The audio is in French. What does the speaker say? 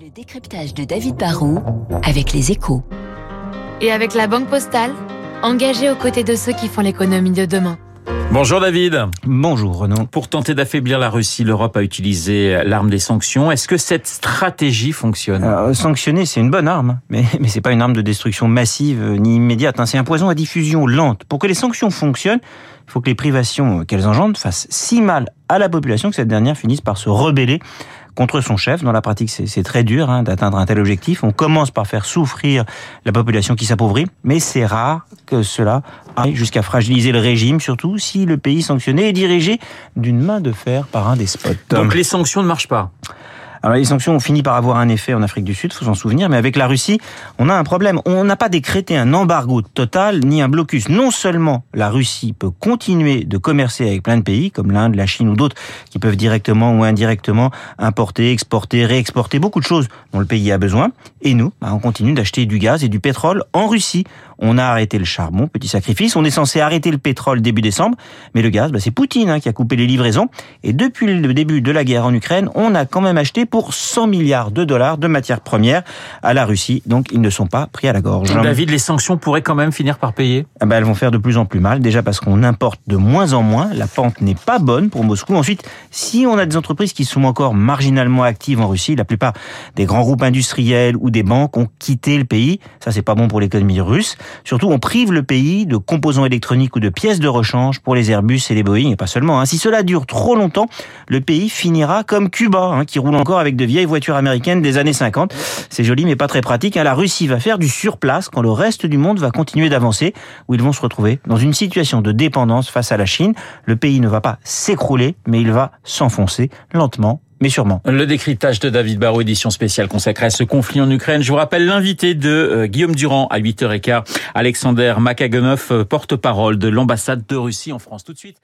Le décryptage de David Barrault avec les échos. Et avec la Banque Postale, engagée aux côtés de ceux qui font l'économie de demain. Bonjour David. Bonjour Renaud. Pour tenter d'affaiblir la Russie, l'Europe a utilisé l'arme des sanctions. Est-ce que cette stratégie fonctionne? Alors, Sanctionner, c'est une bonne arme, mais, mais c'est pas une arme de destruction massive euh, ni immédiate. hein. C'est un poison à diffusion lente. Pour que les sanctions fonctionnent, il faut que les privations euh, qu'elles engendrent fassent si mal à la population que cette dernière finisse par se rebeller contre son chef. Dans la pratique, c'est très dur hein, d'atteindre un tel objectif. On commence par faire souffrir la population qui s'appauvrit, mais c'est rare que cela aille jusqu'à fragiliser le régime, surtout si le pays sanctionné est dirigé d'une main de fer par un despote. Donc les sanctions ne marchent pas. Alors les sanctions ont fini par avoir un effet en Afrique du Sud, faut s'en souvenir, mais avec la Russie, on a un problème. On n'a pas décrété un embargo total ni un blocus. Non seulement la Russie peut continuer de commercer avec plein de pays comme l'Inde, la Chine ou d'autres qui peuvent directement ou indirectement importer, exporter, réexporter beaucoup de choses dont le pays a besoin, et nous, bah, on continue d'acheter du gaz et du pétrole en Russie. On a arrêté le charbon, petit sacrifice. On est censé arrêter le pétrole début décembre, mais le gaz, bah, c'est Poutine hein, qui a coupé les livraisons. Et depuis le début de la guerre en Ukraine, on a quand même acheté pour 100 milliards de dollars de matières premières à la Russie. Donc ils ne sont pas pris à la gorge. David, les sanctions pourraient quand même finir par payer? Ah bah, elles vont faire de plus en plus mal, déjà parce qu'on importe de moins en moins, la pente n'est pas bonne pour Moscou. Ensuite, si on a des entreprises qui sont encore marginalement actives en Russie, la plupart des grands groupes industriels ou des banques ont quitté le pays, ça c'est pas bon pour l'économie russe. Surtout, on prive le pays de composants électroniques ou de pièces de rechange pour les Airbus et les Boeing, et pas seulement. hein. Si cela dure trop longtemps, le pays finira comme Cuba, hein, qui roule encore avec de vieilles voitures américaines des années 50. C'est joli mais pas très pratique. hein. La Russie va faire du surplace quand le reste du monde va continuer d'avancer, où ils vont se retrouver dans une situation de dépendance face à la Chine. Le pays ne va pas s'écrouler, mais il va s'enfoncer lentement, mais sûrement. Le décryptage de David Barrault, édition spéciale consacrée à ce conflit en Ukraine. Je vous rappelle l'invité de euh, Guillaume Durand à 8h15, Alexander Makaganov, euh, porte-parole de l'ambassade de Russie en France. Tout de suite.